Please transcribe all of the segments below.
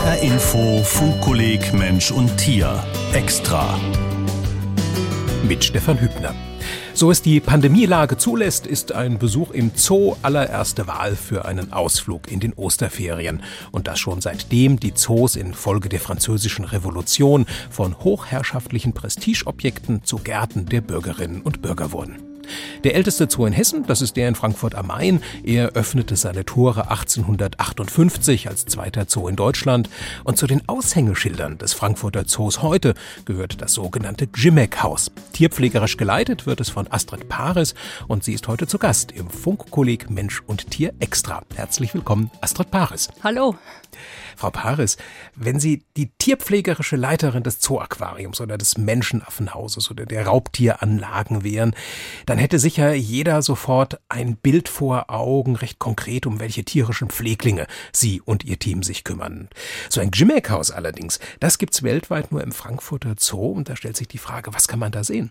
HR Info Funkkolleg Mensch und Tier extra mit Stefan Hübner. So es die Pandemielage zulässt, ist ein Besuch im Zoo allererste Wahl für einen Ausflug in den Osterferien. Und das schon seitdem die Zoos infolge der französischen Revolution von hochherrschaftlichen Prestigeobjekten zu Gärten der Bürgerinnen und Bürger wurden. Der älteste Zoo in Hessen, das ist der in Frankfurt am Main. Er öffnete seine Tore 1858 als zweiter Zoo in Deutschland. Und zu den Aushängeschildern des Frankfurter Zoos heute gehört das sogenannte Gimmick-Haus. Tierpflegerisch geleitet wird es von Astrid Paris und sie ist heute zu Gast im Funkkolleg Mensch und Tier Extra. Herzlich willkommen, Astrid Paris. Hallo. Frau Paris, wenn Sie die tierpflegerische Leiterin des Zoo-Aquariums oder des Menschenaffenhauses oder der Raubtieranlagen wären, dann hätte sicher jeder sofort ein Bild vor Augen, recht konkret, um welche tierischen Pfleglinge Sie und Ihr Team sich kümmern. So ein Gimmick-Haus allerdings, das gibt's weltweit nur im Frankfurter Zoo und da stellt sich die Frage, was kann man da sehen?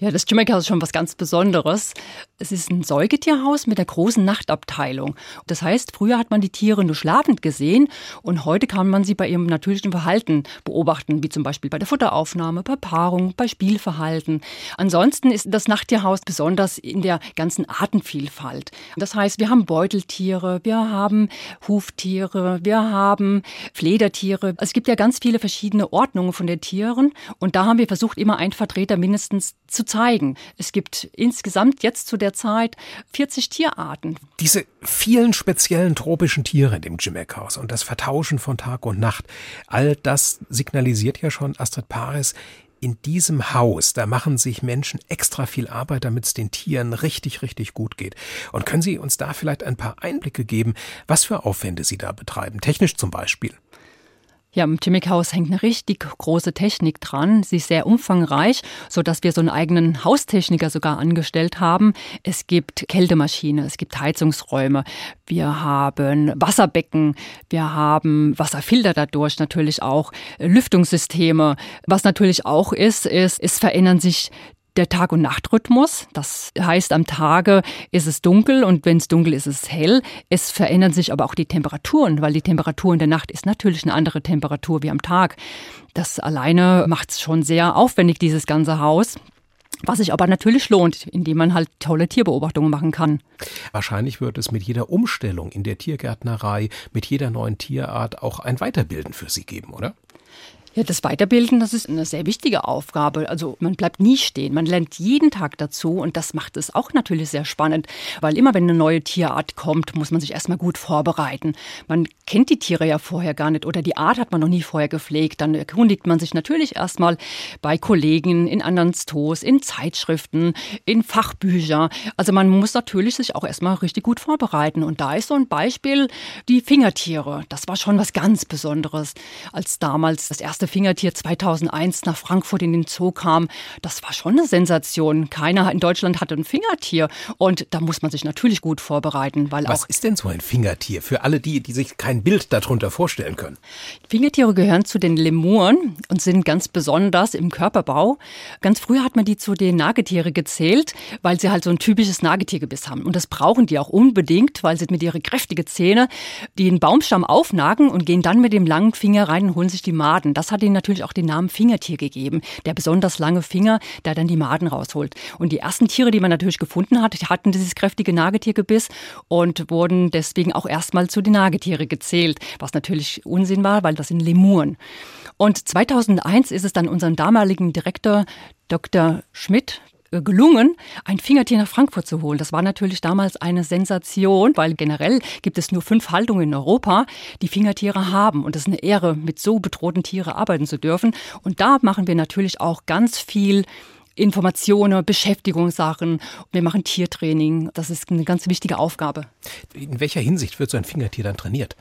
Ja, das Jamaica ist schon was ganz Besonderes. Es ist ein Säugetierhaus mit einer großen Nachtabteilung. Das heißt, früher hat man die Tiere nur schlafend gesehen und heute kann man sie bei ihrem natürlichen Verhalten beobachten, wie zum Beispiel bei der Futteraufnahme, bei Paarung, bei Spielverhalten. Ansonsten ist das Nachttierhaus besonders in der ganzen Artenvielfalt. Das heißt, wir haben Beuteltiere, wir haben Huftiere, wir haben Fledertiere. Es gibt ja ganz viele verschiedene Ordnungen von den Tieren und da haben wir versucht, immer einen Vertreter mindestens zu zeigen. Es gibt insgesamt jetzt zu der Zeit 40 Tierarten. Diese vielen speziellen tropischen Tiere in dem Jimmeckhaus und das Vertauschen von Tag und Nacht, all das signalisiert ja schon Astrid Paris, in diesem Haus, da machen sich Menschen extra viel Arbeit, damit es den Tieren richtig, richtig gut geht. Und können Sie uns da vielleicht ein paar Einblicke geben, was für Aufwände Sie da betreiben, technisch zum Beispiel? Ja, im Chemikhaus hängt eine richtig große Technik dran. Sie ist sehr umfangreich, so dass wir so einen eigenen Haustechniker sogar angestellt haben. Es gibt Kältemaschine, es gibt Heizungsräume, wir haben Wasserbecken, wir haben Wasserfilter dadurch natürlich auch, Lüftungssysteme. Was natürlich auch ist, ist, es verändern sich der Tag- und Nachtrhythmus. Das heißt, am Tage ist es dunkel und wenn es dunkel ist, ist es hell. Es verändern sich aber auch die Temperaturen, weil die Temperatur in der Nacht ist natürlich eine andere Temperatur wie am Tag. Das alleine macht es schon sehr aufwendig, dieses ganze Haus. Was sich aber natürlich lohnt, indem man halt tolle Tierbeobachtungen machen kann. Wahrscheinlich wird es mit jeder Umstellung in der Tiergärtnerei, mit jeder neuen Tierart auch ein Weiterbilden für Sie geben, oder? Ja, das Weiterbilden, das ist eine sehr wichtige Aufgabe. Also man bleibt nie stehen, man lernt jeden Tag dazu und das macht es auch natürlich sehr spannend, weil immer wenn eine neue Tierart kommt, muss man sich erstmal gut vorbereiten. Man kennt die Tiere ja vorher gar nicht oder die Art hat man noch nie vorher gepflegt. Dann erkundigt man sich natürlich erstmal bei Kollegen, in anderen Zoos, in Zeitschriften, in Fachbücher. Also man muss natürlich sich auch erstmal richtig gut vorbereiten und da ist so ein Beispiel die Fingertiere. Das war schon was ganz Besonderes, als damals das erste Fingertier 2001 nach Frankfurt in den Zoo kam, das war schon eine Sensation. Keiner in Deutschland hatte ein Fingertier. Und da muss man sich natürlich gut vorbereiten. Weil Was ist denn so ein Fingertier für alle die, die sich kein Bild darunter vorstellen können? Fingertiere gehören zu den Lemuren und sind ganz besonders im Körperbau. Ganz früher hat man die zu den Nagetiere gezählt, weil sie halt so ein typisches Nagetiergebiss haben. Und das brauchen die auch unbedingt, weil sie mit ihren kräftigen Zähne den Baumstamm aufnagen und gehen dann mit dem langen Finger rein und holen sich die Maden. Das hat ihnen natürlich auch den Namen Fingertier gegeben. Der besonders lange Finger, der dann die Maden rausholt. Und die ersten Tiere, die man natürlich gefunden hat, hatten dieses kräftige Nagetiergebiss und wurden deswegen auch erstmal zu den Nagetiere gezählt. Was natürlich Unsinn war, weil das sind Lemuren. Und 2001 ist es dann unserem damaligen Direktor Dr. Schmidt gelungen, ein Fingertier nach Frankfurt zu holen. Das war natürlich damals eine Sensation, weil generell gibt es nur fünf Haltungen in Europa, die Fingertiere haben. Und es ist eine Ehre, mit so bedrohten Tieren arbeiten zu dürfen. Und da machen wir natürlich auch ganz viel Informationen, Beschäftigungssachen. Wir machen Tiertraining. Das ist eine ganz wichtige Aufgabe. In welcher Hinsicht wird so ein Fingertier dann trainiert?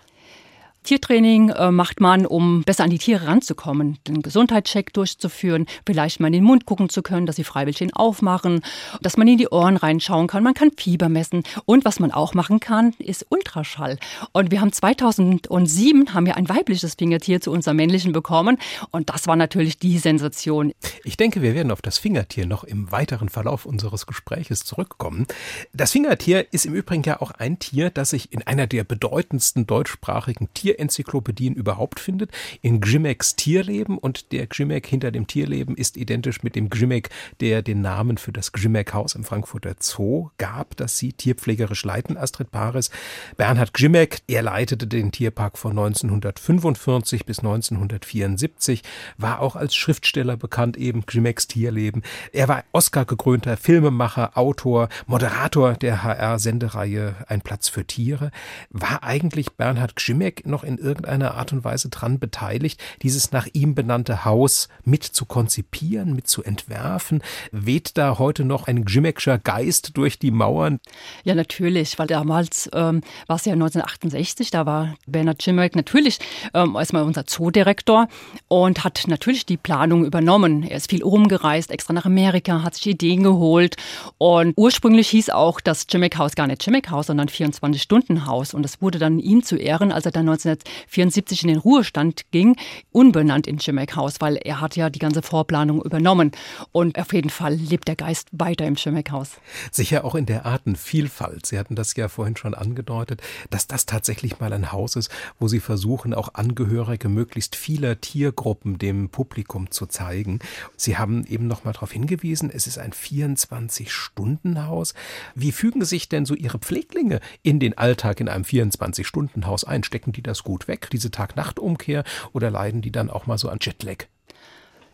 Tiertraining äh, macht man, um besser an die Tiere ranzukommen, den Gesundheitscheck durchzuführen, vielleicht mal in den Mund gucken zu können, dass sie freiwillig aufmachen, dass man in die Ohren reinschauen kann, man kann Fieber messen und was man auch machen kann, ist Ultraschall. Und wir haben 2007 haben wir ein weibliches Fingertier zu unserem männlichen bekommen und das war natürlich die Sensation. Ich denke, wir werden auf das Fingertier noch im weiteren Verlauf unseres Gespräches zurückkommen. Das Fingertier ist im Übrigen ja auch ein Tier, das sich in einer der bedeutendsten deutschsprachigen Tier Tierenzyklopädien überhaupt findet, in Grimeks Tierleben und der Grimek hinter dem Tierleben ist identisch mit dem Grimek, der den Namen für das Grimek-Haus im Frankfurter Zoo gab, das sie tierpflegerisch leiten, Astrid Paris. Bernhard Grimek, er leitete den Tierpark von 1945 bis 1974, war auch als Schriftsteller bekannt, eben Grimeks Tierleben. Er war Oscar-gekrönter Filmemacher, Autor, Moderator der HR-Sendereihe Ein Platz für Tiere. War eigentlich Bernhard Grimek noch in irgendeiner Art und Weise dran beteiligt, dieses nach ihm benannte Haus mit zu konzipieren, mit zu entwerfen? Weht da heute noch ein Grimekscher Geist durch die Mauern? Ja, natürlich, weil damals ähm, war es ja 1968, da war Bernhard Grimek natürlich ähm, erstmal unser Zoodirektor und hat natürlich die Planung übernommen. Er ist viel rumgereist, extra nach Amerika, hat sich Ideen geholt und ursprünglich hieß auch das Grimek Haus gar nicht Grimek Haus, sondern 24-Stunden-Haus und es wurde dann ihm zu Ehren, als er dann 1974 in den Ruhestand ging, unbenannt in Grimek Haus, weil er hat ja die ganze Vorplanung übernommen und auf jeden Fall lebt der Geist weiter im Grimek Haus. Sicher auch in der Artenvielfalt. Sie hatten das ja vorhin schon angedeutet, dass das tatsächlich mal ein Haus ist, wo Sie versuchen, auch Angehörige möglichst vieler Tiergruppen dem Publikum zu zeigen. Sie haben eben noch mal darauf hingewiesen, es ist ein 24-Stunden-Haus. Wie fügen sich denn so Ihre Pfleglinge in den Alltag in einem 24-Stunden-Haus ein? Stecken die das gut weg, diese Tag-Nacht-Umkehr, oder leiden die dann auch mal so an Jetlag?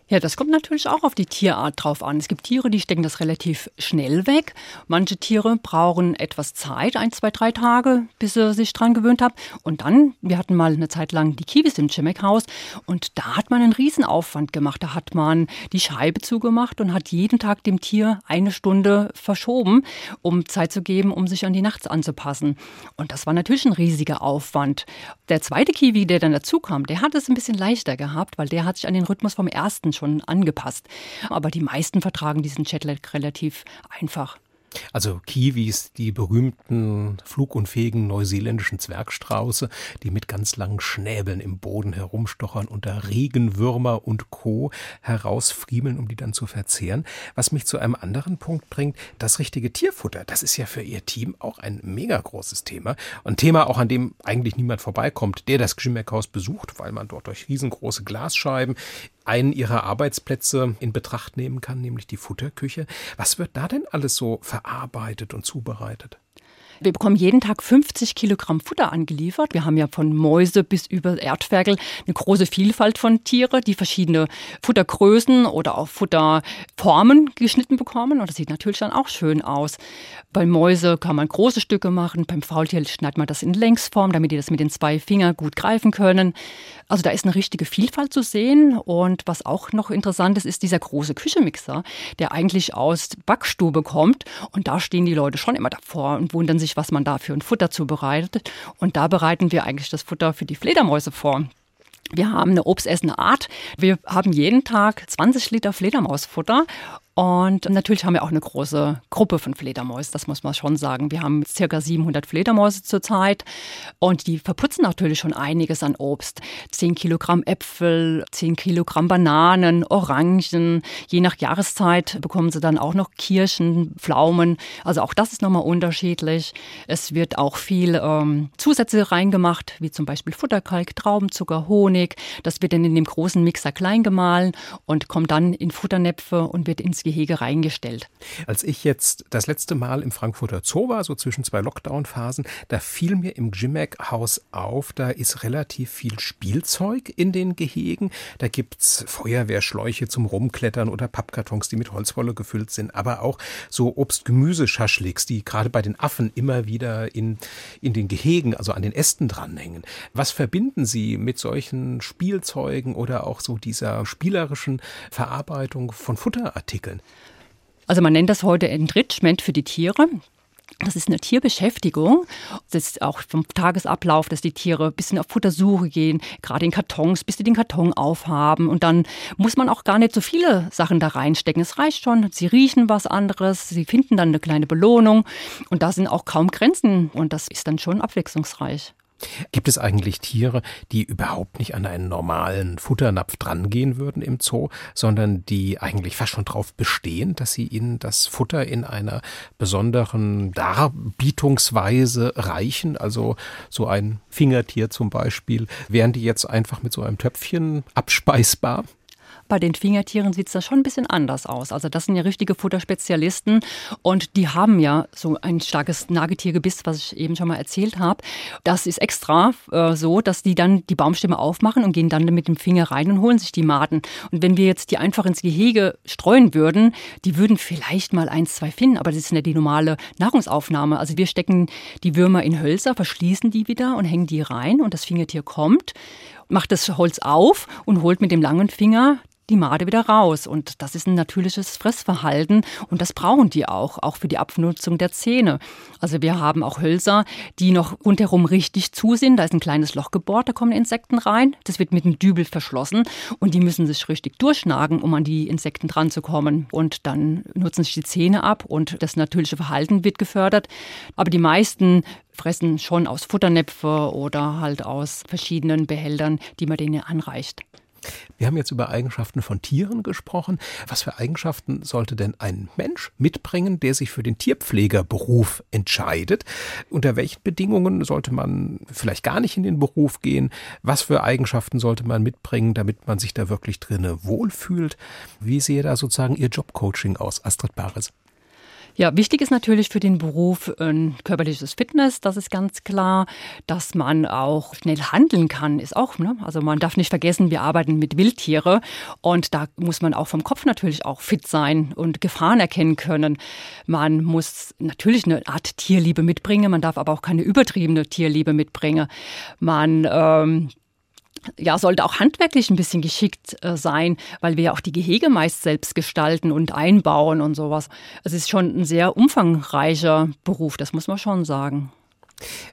Ja, das kommt natürlich auch auf die Tierart drauf an. Es gibt Tiere, die stecken das relativ schnell weg. Manche Tiere brauchen etwas Zeit, ein, zwei, drei Tage, bis sie sich dran gewöhnt haben. Und dann, wir hatten mal eine Zeit lang die Kiwis im Chimek-Haus und da hat man einen Riesenaufwand gemacht. Da hat man die Scheibe zugemacht und hat jeden Tag dem Tier eine Stunde verschoben, um Zeit zu geben, um sich an die Nachts anzupassen. Und das war natürlich ein riesiger Aufwand. Der zweite Kiwi, der dann dazu kam, der hat es ein bisschen leichter gehabt, weil der hat sich an den Rhythmus vom ersten angepasst. Aber die meisten vertragen diesen Jetlag relativ einfach. Also Kiwis, die berühmten flugunfähigen neuseeländischen Zwergstrauße, die mit ganz langen Schnäbeln im Boden herumstochern und da Regenwürmer und Co. herausfriemeln, um die dann zu verzehren. Was mich zu einem anderen Punkt bringt, das richtige Tierfutter. Das ist ja für Ihr Team auch ein mega großes Thema. Ein Thema auch, an dem eigentlich niemand vorbeikommt, der das Gschimmeckhaus besucht, weil man dort durch riesengroße Glasscheiben einen ihrer Arbeitsplätze in Betracht nehmen kann, nämlich die Futterküche. Was wird da denn alles so verarbeitet und zubereitet? Wir bekommen jeden Tag 50 Kilogramm Futter angeliefert. Wir haben ja von Mäuse bis über Erdferkel eine große Vielfalt von Tiere, die verschiedene Futtergrößen oder auch Futterformen geschnitten bekommen. Und das sieht natürlich dann auch schön aus. Bei Mäuse kann man große Stücke machen. Beim Faultier schneidet man das in Längsform, damit die das mit den zwei Fingern gut greifen können. Also da ist eine richtige Vielfalt zu sehen. Und was auch noch interessant ist, ist dieser große Küchenmixer, der eigentlich aus Backstube kommt. Und da stehen die Leute schon immer davor und wundern sich, was man da für ein Futter zubereitet. Und da bereiten wir eigentlich das Futter für die Fledermäuse vor. Wir haben eine obstessende Art. Wir haben jeden Tag 20 Liter Fledermausfutter und natürlich haben wir auch eine große Gruppe von Fledermäusen, das muss man schon sagen. Wir haben circa 700 Fledermäuse zurzeit und die verputzen natürlich schon einiges an Obst. 10 Kilogramm Äpfel, 10 Kilogramm Bananen, Orangen. Je nach Jahreszeit bekommen sie dann auch noch Kirschen, Pflaumen. Also auch das ist nochmal unterschiedlich. Es wird auch viel ähm, Zusätze reingemacht, wie zum Beispiel Futterkalk, Traubenzucker, Honig. Das wird dann in dem großen Mixer klein gemahlen und kommt dann in Futternäpfe und wird ins Gehege reingestellt. Als ich jetzt das letzte Mal im Frankfurter Zoo war, so zwischen zwei Lockdown-Phasen, da fiel mir im Gymmack-Haus auf, da ist relativ viel Spielzeug in den Gehegen. Da gibt's Feuerwehrschläuche zum Rumklettern oder Pappkartons, die mit Holzwolle gefüllt sind, aber auch so Obst-Gemüse-Schaschliks, die gerade bei den Affen immer wieder in, in den Gehegen, also an den Ästen dranhängen. Was verbinden Sie mit solchen Spielzeugen oder auch so dieser spielerischen Verarbeitung von Futterartikeln? Entwickeln? Also man nennt das heute Enrichment für die Tiere. Das ist eine Tierbeschäftigung. Das ist auch vom Tagesablauf, dass die Tiere ein bisschen auf Futtersuche gehen, gerade in Kartons, bis sie den Karton aufhaben. Und dann muss man auch gar nicht so viele Sachen da reinstecken. Es reicht schon. Sie riechen was anderes, sie finden dann eine kleine Belohnung. Und da sind auch kaum Grenzen. Und das ist dann schon abwechslungsreich. Gibt es eigentlich Tiere, die überhaupt nicht an einen normalen Futternapf drangehen würden im Zoo, sondern die eigentlich fast schon darauf bestehen, dass sie ihnen das Futter in einer besonderen Darbietungsweise reichen? Also so ein Fingertier zum Beispiel, wären die jetzt einfach mit so einem Töpfchen abspeisbar? Bei den Fingertieren sieht es da schon ein bisschen anders aus. Also das sind ja richtige Futterspezialisten und die haben ja so ein starkes Nagetiergebiss, was ich eben schon mal erzählt habe. Das ist extra äh, so, dass die dann die Baumstämme aufmachen und gehen dann mit dem Finger rein und holen sich die Maden. Und wenn wir jetzt die einfach ins Gehege streuen würden, die würden vielleicht mal eins, zwei finden, aber das ist nicht die normale Nahrungsaufnahme. Also wir stecken die Würmer in Hölzer, verschließen die wieder und hängen die rein und das Fingertier kommt macht das Holz auf und holt mit dem langen Finger die Made wieder raus. Und das ist ein natürliches Fressverhalten und das brauchen die auch, auch für die Abnutzung der Zähne. Also wir haben auch Hölzer, die noch rundherum richtig zu sind. Da ist ein kleines Loch gebohrt, da kommen Insekten rein. Das wird mit einem Dübel verschlossen und die müssen sich richtig durchschnagen, um an die Insekten dran zu kommen. Und dann nutzen sich die Zähne ab und das natürliche Verhalten wird gefördert. Aber die meisten fressen schon aus Futternäpfe oder halt aus verschiedenen Behältern, die man denen anreicht. Wir haben jetzt über Eigenschaften von Tieren gesprochen. Was für Eigenschaften sollte denn ein Mensch mitbringen, der sich für den Tierpflegerberuf entscheidet? Unter welchen Bedingungen sollte man vielleicht gar nicht in den Beruf gehen? Was für Eigenschaften sollte man mitbringen, damit man sich da wirklich drinne wohlfühlt? Wie sehe da sozusagen Ihr Jobcoaching aus, Astrid Bares? Ja, wichtig ist natürlich für den Beruf ein körperliches Fitness, das ist ganz klar. Dass man auch schnell handeln kann, ist auch, ne? Also man darf nicht vergessen, wir arbeiten mit Wildtiere und da muss man auch vom Kopf natürlich auch fit sein und Gefahren erkennen können. Man muss natürlich eine Art Tierliebe mitbringen, man darf aber auch keine übertriebene Tierliebe mitbringen. Man ähm, ja, sollte auch handwerklich ein bisschen geschickt äh, sein, weil wir ja auch die Gehege meist selbst gestalten und einbauen und sowas. Es ist schon ein sehr umfangreicher Beruf, das muss man schon sagen.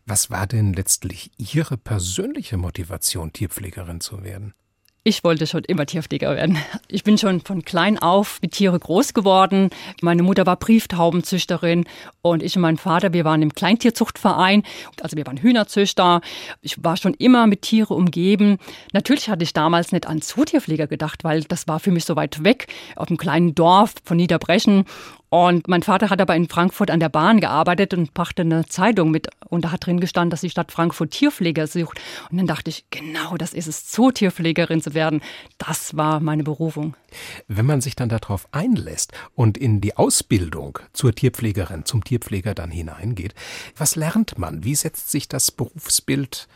Was war denn letztlich Ihre persönliche Motivation, Tierpflegerin zu werden? Ich wollte schon immer Tierpfleger werden. Ich bin schon von klein auf mit Tiere groß geworden. Meine Mutter war Brieftaubenzüchterin und ich und mein Vater, wir waren im Kleintierzuchtverein. Also wir waren Hühnerzüchter. Ich war schon immer mit Tiere umgeben. Natürlich hatte ich damals nicht an Zootierpfleger gedacht, weil das war für mich so weit weg auf einem kleinen Dorf von Niederbrechen. Und mein Vater hat aber in Frankfurt an der Bahn gearbeitet und brachte eine Zeitung mit. Und da hat drin gestanden, dass die Stadt Frankfurt Tierpfleger sucht. Und dann dachte ich, genau, das ist es, Zootierpflegerin zu werden. Das war meine Berufung. Wenn man sich dann darauf einlässt und in die Ausbildung zur Tierpflegerin, zum Tierpfleger dann hineingeht, was lernt man? Wie setzt sich das Berufsbild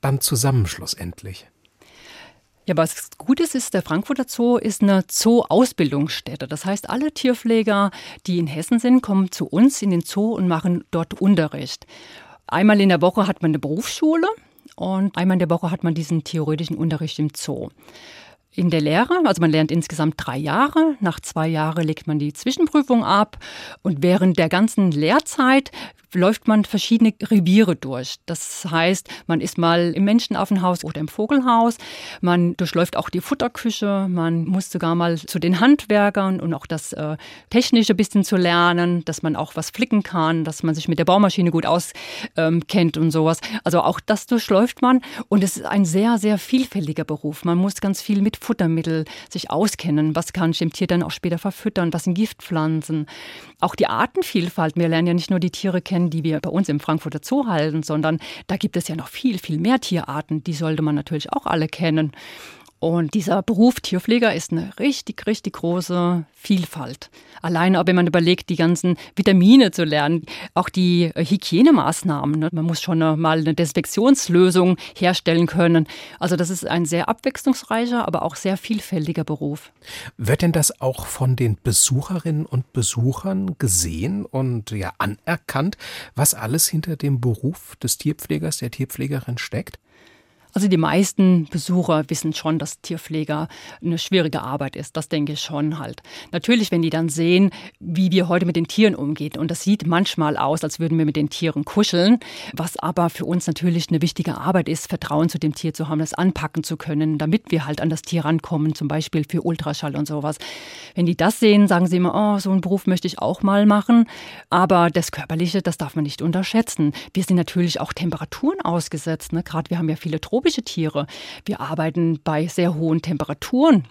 dann zusammen schlussendlich? Ja, was gut ist, ist, der Frankfurter Zoo ist eine Zoo-Ausbildungsstätte. Das heißt, alle Tierpfleger, die in Hessen sind, kommen zu uns in den Zoo und machen dort Unterricht. Einmal in der Woche hat man eine Berufsschule und einmal in der Woche hat man diesen theoretischen Unterricht im Zoo. In der Lehre, also man lernt insgesamt drei Jahre. Nach zwei Jahren legt man die Zwischenprüfung ab. Und während der ganzen Lehrzeit läuft man verschiedene Reviere durch. Das heißt, man ist mal im Menschenaffenhaus oder im Vogelhaus, man durchläuft auch die Futterküche, man muss sogar mal zu den Handwerkern und auch das äh, Technische bisschen zu lernen, dass man auch was flicken kann, dass man sich mit der Baumaschine gut auskennt ähm, und sowas. Also auch das durchläuft man und es ist ein sehr, sehr vielfältiger Beruf. Man muss ganz viel mit Futtermittel sich auskennen. Was kann ich dem Tier dann auch später verfüttern? Was sind Giftpflanzen? Auch die Artenvielfalt. Wir lernen ja nicht nur die Tiere kennen, die wir bei uns im Frankfurter Zoo halten, sondern da gibt es ja noch viel, viel mehr Tierarten. Die sollte man natürlich auch alle kennen. Und dieser Beruf Tierpfleger ist eine richtig, richtig große Vielfalt. Alleine, wenn man überlegt, die ganzen Vitamine zu lernen, auch die Hygienemaßnahmen. Ne? Man muss schon mal eine Desinfektionslösung herstellen können. Also das ist ein sehr abwechslungsreicher, aber auch sehr vielfältiger Beruf. Wird denn das auch von den Besucherinnen und Besuchern gesehen und ja anerkannt, was alles hinter dem Beruf des Tierpflegers, der Tierpflegerin steckt? Also die meisten Besucher wissen schon, dass Tierpfleger eine schwierige Arbeit ist. Das denke ich schon halt. Natürlich, wenn die dann sehen, wie wir heute mit den Tieren umgehen, und das sieht manchmal aus, als würden wir mit den Tieren kuscheln, was aber für uns natürlich eine wichtige Arbeit ist, Vertrauen zu dem Tier zu haben, das anpacken zu können, damit wir halt an das Tier rankommen, zum Beispiel für Ultraschall und sowas. Wenn die das sehen, sagen sie immer, oh, so einen Beruf möchte ich auch mal machen. Aber das Körperliche, das darf man nicht unterschätzen. Wir sind natürlich auch Temperaturen ausgesetzt. Ne? Gerade wir haben ja viele tropische Tiere. Wir arbeiten bei sehr hohen Temperaturen.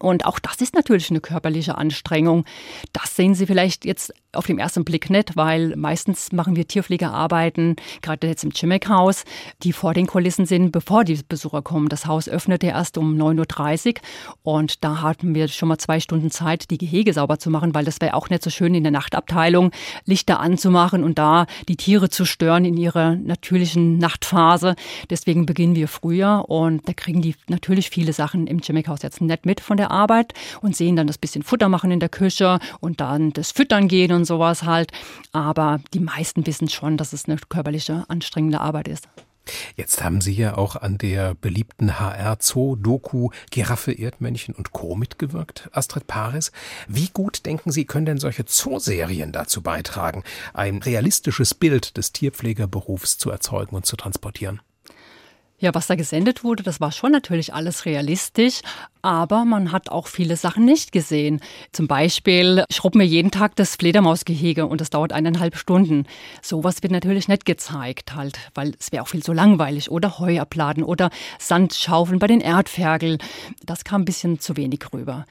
Und auch das ist natürlich eine körperliche Anstrengung. Das sehen Sie vielleicht jetzt auf den ersten Blick nicht, weil meistens machen wir Tierpflegearbeiten, gerade jetzt im Chimek-Haus, die vor den Kulissen sind, bevor die Besucher kommen. Das Haus öffnete erst um 9.30 Uhr und da hatten wir schon mal zwei Stunden Zeit, die Gehege sauber zu machen, weil das wäre auch nicht so schön in der Nachtabteilung, Lichter anzumachen und da die Tiere zu stören in ihrer natürlichen Nachtphase. Deswegen beginnen wir früher und da kriegen die natürlich viele Sachen im Chimek-Haus jetzt nicht mit von der Arbeit und sehen dann das bisschen Futter machen in der Küche und dann das Füttern gehen und sowas halt. Aber die meisten wissen schon, dass es eine körperliche, anstrengende Arbeit ist. Jetzt haben Sie ja auch an der beliebten HR-Zoo-Doku Giraffe, Erdmännchen und Co. mitgewirkt, Astrid Paris. Wie gut denken Sie, können denn solche Zooserien dazu beitragen, ein realistisches Bild des Tierpflegerberufs zu erzeugen und zu transportieren? Ja, was da gesendet wurde, das war schon natürlich alles realistisch, aber man hat auch viele Sachen nicht gesehen. Zum Beispiel schrubben wir jeden Tag das Fledermausgehege und das dauert eineinhalb Stunden. Sowas wird natürlich nicht gezeigt, halt, weil es wäre auch viel zu langweilig. Oder Heu abladen oder Sand schaufeln bei den Erdferkel. Das kam ein bisschen zu wenig rüber.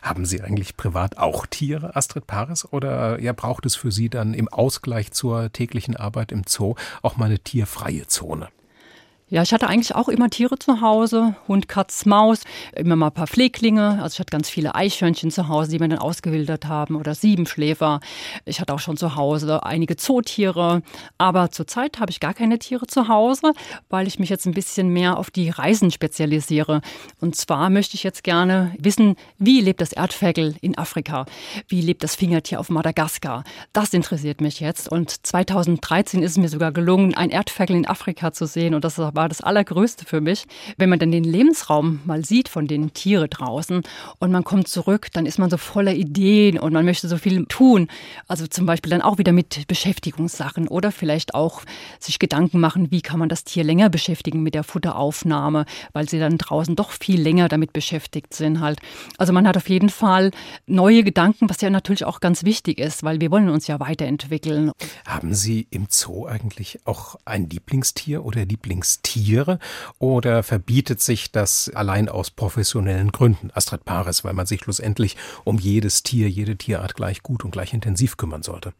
Haben Sie eigentlich privat auch Tiere, Astrid Paris? Oder ja, braucht es für Sie dann im Ausgleich zur täglichen Arbeit im Zoo auch mal eine tierfreie Zone? Ja, ich hatte eigentlich auch immer Tiere zu Hause, Hund, Katz, Maus, immer mal ein paar Pfleglinge. Also ich hatte ganz viele Eichhörnchen zu Hause, die wir dann ausgewildert haben oder Siebenschläfer. Ich hatte auch schon zu Hause einige Zootiere. Aber zurzeit habe ich gar keine Tiere zu Hause, weil ich mich jetzt ein bisschen mehr auf die Reisen spezialisiere. Und zwar möchte ich jetzt gerne wissen, wie lebt das Erdferkel in Afrika? Wie lebt das Fingertier auf Madagaskar? Das interessiert mich jetzt. Und 2013 ist es mir sogar gelungen, ein Erdferkel in Afrika zu sehen. Und das war war das Allergrößte für mich. Wenn man dann den Lebensraum mal sieht von den Tieren draußen und man kommt zurück, dann ist man so voller Ideen und man möchte so viel tun. Also zum Beispiel dann auch wieder mit Beschäftigungssachen oder vielleicht auch sich Gedanken machen, wie kann man das Tier länger beschäftigen mit der Futteraufnahme, weil sie dann draußen doch viel länger damit beschäftigt sind halt. Also man hat auf jeden Fall neue Gedanken, was ja natürlich auch ganz wichtig ist, weil wir wollen uns ja weiterentwickeln. Haben Sie im Zoo eigentlich auch ein Lieblingstier oder Lieblingstier? Tiere oder verbietet sich das allein aus professionellen Gründen? Astrid Paris, weil man sich schlussendlich um jedes Tier, jede Tierart gleich gut und gleich intensiv kümmern sollte.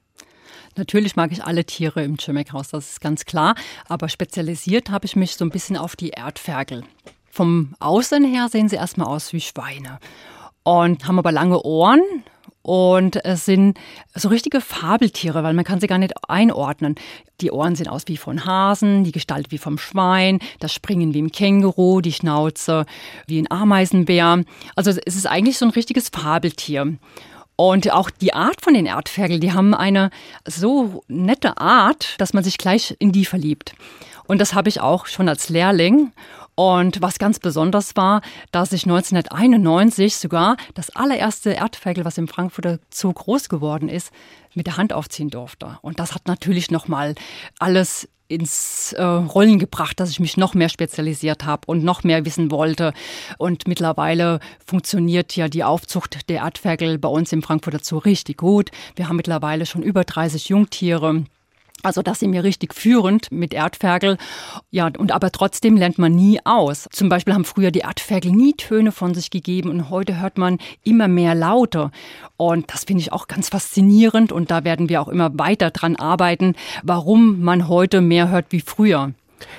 Natürlich mag ich alle Tiere im Chimek-Haus, das ist ganz klar. Aber spezialisiert habe ich mich so ein bisschen auf die Erdferkel. Vom Aussehen her sehen sie erstmal aus wie Schweine und haben aber lange Ohren, und es sind so richtige Fabeltiere, weil man kann sie gar nicht einordnen. Die Ohren sehen aus wie von Hasen, die Gestalt wie vom Schwein, das Springen wie im Känguru, die Schnauze wie ein Ameisenbär. Also es ist eigentlich so ein richtiges Fabeltier. Und auch die Art von den Erdferkel, die haben eine so nette Art, dass man sich gleich in die verliebt. Und das habe ich auch schon als Lehrling. Und was ganz besonders war, dass ich 1991 sogar das allererste Erdferkel, was im Frankfurter Zoo groß geworden ist, mit der Hand aufziehen durfte. Und das hat natürlich nochmal alles ins äh, Rollen gebracht, dass ich mich noch mehr spezialisiert habe und noch mehr wissen wollte. Und mittlerweile funktioniert ja die Aufzucht der Erdferkel bei uns im Frankfurter Zoo richtig gut. Wir haben mittlerweile schon über 30 Jungtiere. Also das sind mir richtig führend mit Erdferkel. Ja, und aber trotzdem lernt man nie aus. Zum Beispiel haben früher die Erdferkel nie Töne von sich gegeben und heute hört man immer mehr Laute. Und das finde ich auch ganz faszinierend und da werden wir auch immer weiter dran arbeiten, warum man heute mehr hört wie früher.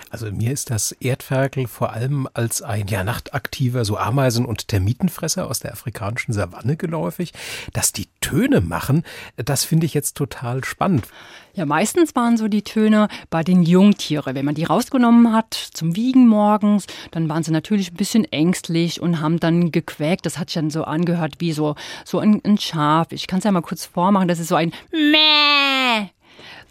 Also mir ist das Erdferkel vor allem als ein ja nachtaktiver so Ameisen- und Termitenfresser aus der afrikanischen Savanne geläufig. Dass die Töne machen, das finde ich jetzt total spannend. Ja, meistens waren so die Töne bei den Jungtieren. Wenn man die rausgenommen hat zum Wiegen morgens, dann waren sie natürlich ein bisschen ängstlich und haben dann gequäkt. Das hat sich dann so angehört wie so, so ein, ein Schaf. Ich kann es ja mal kurz vormachen. Das ist so ein Mäh.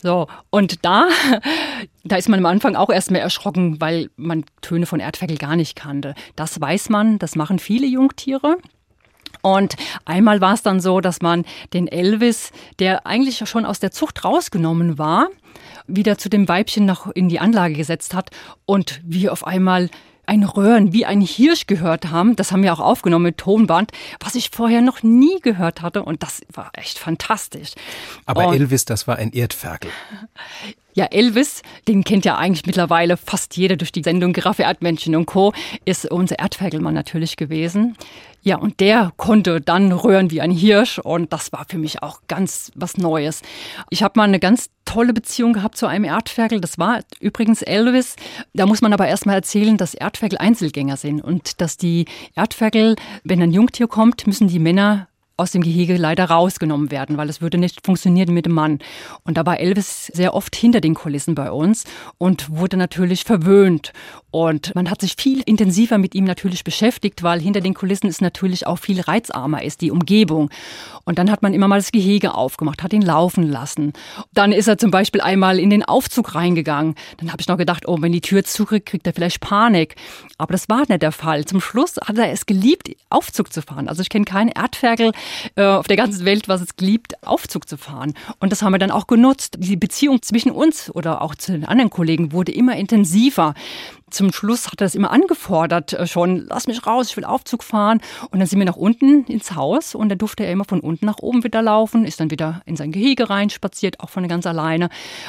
So, und da, da ist man am Anfang auch erstmal erschrocken, weil man Töne von Erdferkel gar nicht kannte. Das weiß man, das machen viele Jungtiere. Und einmal war es dann so, dass man den Elvis, der eigentlich schon aus der Zucht rausgenommen war, wieder zu dem Weibchen noch in die Anlage gesetzt hat und wir auf einmal ein Röhren wie ein Hirsch gehört haben. Das haben wir auch aufgenommen mit Tonband, was ich vorher noch nie gehört hatte. Und das war echt fantastisch. Aber und Elvis, das war ein Erdferkel. Ja, Elvis, den kennt ja eigentlich mittlerweile fast jeder durch die Sendung Giraffe, Erdmännchen und Co., ist unser Erdferkelmann natürlich gewesen. Ja, und der konnte dann röhren wie ein Hirsch und das war für mich auch ganz was Neues. Ich habe mal eine ganz tolle Beziehung gehabt zu einem Erdferkel. Das war übrigens Elvis. Da muss man aber erstmal erzählen, dass Erdferkel Einzelgänger sind und dass die Erdferkel, wenn ein Jungtier kommt, müssen die Männer aus dem Gehege leider rausgenommen werden, weil es würde nicht funktionieren mit dem Mann. Und da war Elvis sehr oft hinter den Kulissen bei uns und wurde natürlich verwöhnt. Und man hat sich viel intensiver mit ihm natürlich beschäftigt, weil hinter den Kulissen ist natürlich auch viel reizarmer ist, die Umgebung. Und dann hat man immer mal das Gehege aufgemacht, hat ihn laufen lassen. Dann ist er zum Beispiel einmal in den Aufzug reingegangen. Dann habe ich noch gedacht, oh, wenn die Tür zurück, kriegt er vielleicht Panik. Aber das war nicht der Fall. Zum Schluss hat er es geliebt, Aufzug zu fahren. Also ich kenne keinen Erdferkel, äh, auf der ganzen Welt, was es geliebt, Aufzug zu fahren. Und das haben wir dann auch genutzt. Die Beziehung zwischen uns oder auch zu den anderen Kollegen wurde immer intensiver zum Schluss hat er es immer angefordert, äh, schon, lass mich raus, ich will Aufzug fahren. Und dann sind wir nach unten ins Haus und dann durfte er immer von unten nach oben wieder laufen, ist dann wieder in sein Gehege rein, spaziert, auch von ganz alleine.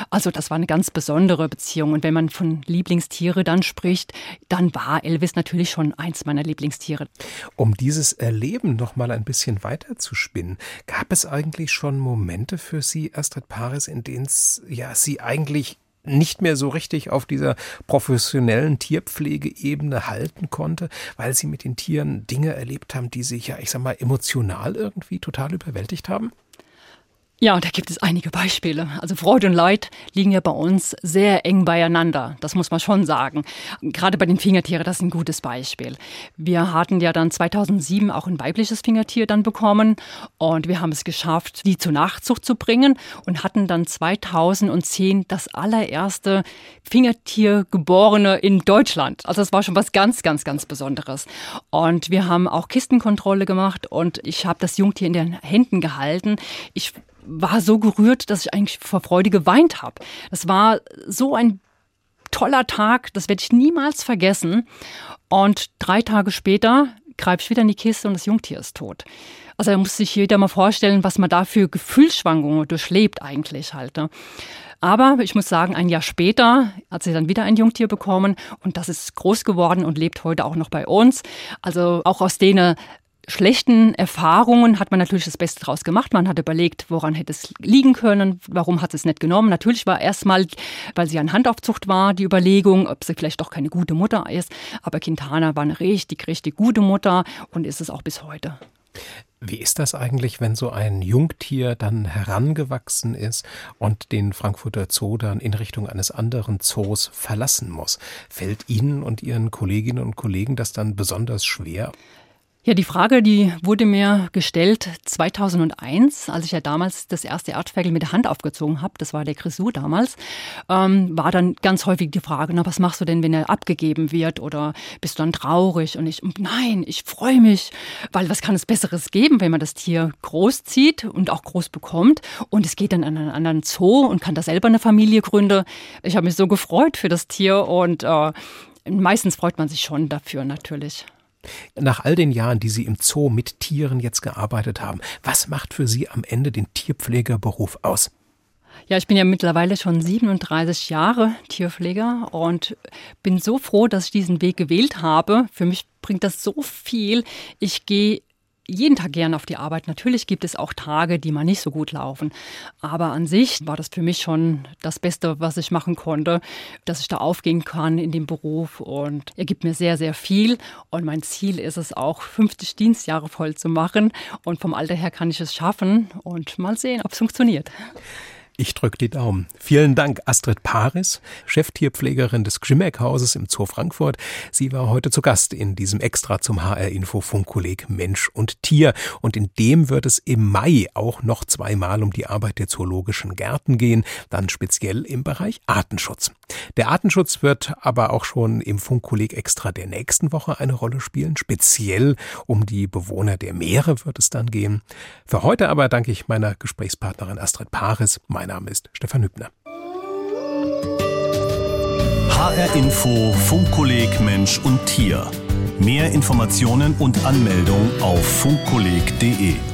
Also das war eine ganz besondere Beziehung. Und wenn man von Lieblingstiere dann spricht, dann war Elvis natürlich schon eins meiner Lieblingstiere. Um dieses Erleben noch mal ein bisschen weiter zu spinnen, gab es eigentlich schon Momente für Sie, Astrid Paris, in denen ja, Sie eigentlich nicht mehr so richtig auf dieser professionellen Tierpflegeebene halten konnte, weil sie mit den Tieren Dinge erlebt haben, die sich ja, ich sag mal, emotional irgendwie total überwältigt haben? Ja, da gibt es einige Beispiele. Also Freude und Leid liegen ja bei uns sehr eng beieinander. Das muss man schon sagen. Gerade bei den Fingertieren, das ist ein gutes Beispiel. Wir hatten ja dann 2007 auch ein weibliches Fingertier dann bekommen und wir haben es geschafft, die zur Nachzucht zu bringen und hatten dann 2010 das allererste Fingertier geborene in Deutschland. Also das war schon was ganz, ganz, ganz Besonderes. Und wir haben auch Kistenkontrolle gemacht und ich habe das Jungtier in den Händen gehalten. Ich war so gerührt, dass ich eigentlich vor Freude geweint habe. Das war so ein toller Tag, das werde ich niemals vergessen. Und drei Tage später greife ich wieder in die Kiste und das Jungtier ist tot. Also da muss sich jeder mal vorstellen, was man da für Gefühlsschwankungen durchlebt eigentlich halt. Ne? Aber ich muss sagen, ein Jahr später hat sie dann wieder ein Jungtier bekommen und das ist groß geworden und lebt heute auch noch bei uns. Also auch aus denen schlechten Erfahrungen hat man natürlich das Beste draus gemacht. Man hat überlegt, woran hätte es liegen können, warum hat es nicht genommen. Natürlich war erstmal, weil sie an Handaufzucht war, die Überlegung, ob sie vielleicht doch keine gute Mutter ist. Aber Quintana war eine richtig, richtig gute Mutter und ist es auch bis heute. Wie ist das eigentlich, wenn so ein Jungtier dann herangewachsen ist und den Frankfurter Zoo dann in Richtung eines anderen Zoos verlassen muss? Fällt Ihnen und Ihren Kolleginnen und Kollegen das dann besonders schwer? Ja, die Frage, die wurde mir gestellt 2001, als ich ja damals das erste Erdferkel mit der Hand aufgezogen habe, das war der Grisou damals, ähm, war dann ganz häufig die Frage, na, was machst du denn, wenn er abgegeben wird oder bist du dann traurig? Und ich, nein, ich freue mich, weil was kann es Besseres geben, wenn man das Tier groß zieht und auch groß bekommt und es geht dann an einen anderen Zoo und kann da selber eine Familie gründen. Ich habe mich so gefreut für das Tier und äh, meistens freut man sich schon dafür natürlich. Nach all den Jahren, die Sie im Zoo mit Tieren jetzt gearbeitet haben, was macht für Sie am Ende den Tierpflegerberuf aus? Ja, ich bin ja mittlerweile schon 37 Jahre Tierpfleger und bin so froh, dass ich diesen Weg gewählt habe. Für mich bringt das so viel. Ich gehe jeden Tag gern auf die Arbeit. Natürlich gibt es auch Tage, die mal nicht so gut laufen. Aber an sich war das für mich schon das Beste, was ich machen konnte, dass ich da aufgehen kann in dem Beruf. Und er gibt mir sehr, sehr viel. Und mein Ziel ist es auch, 50 Dienstjahre voll zu machen. Und vom Alter her kann ich es schaffen und mal sehen, ob es funktioniert. Ich drücke die Daumen. Vielen Dank, Astrid Paris, Cheftierpflegerin des Gschimmeck-Hauses im Zoo Frankfurt. Sie war heute zu Gast in diesem Extra zum HR-Info-Funkkolleg Mensch und Tier. Und in dem wird es im Mai auch noch zweimal um die Arbeit der zoologischen Gärten gehen, dann speziell im Bereich Artenschutz. Der Artenschutz wird aber auch schon im Funkkolleg Extra der nächsten Woche eine Rolle spielen. Speziell um die Bewohner der Meere wird es dann gehen. Für heute aber danke ich meiner Gesprächspartnerin Astrid Paris. Mein Name ist Stefan Hübner. HR Info Funkkolleg Mensch und Tier. Mehr Informationen und Anmeldung auf funkkolleg.de.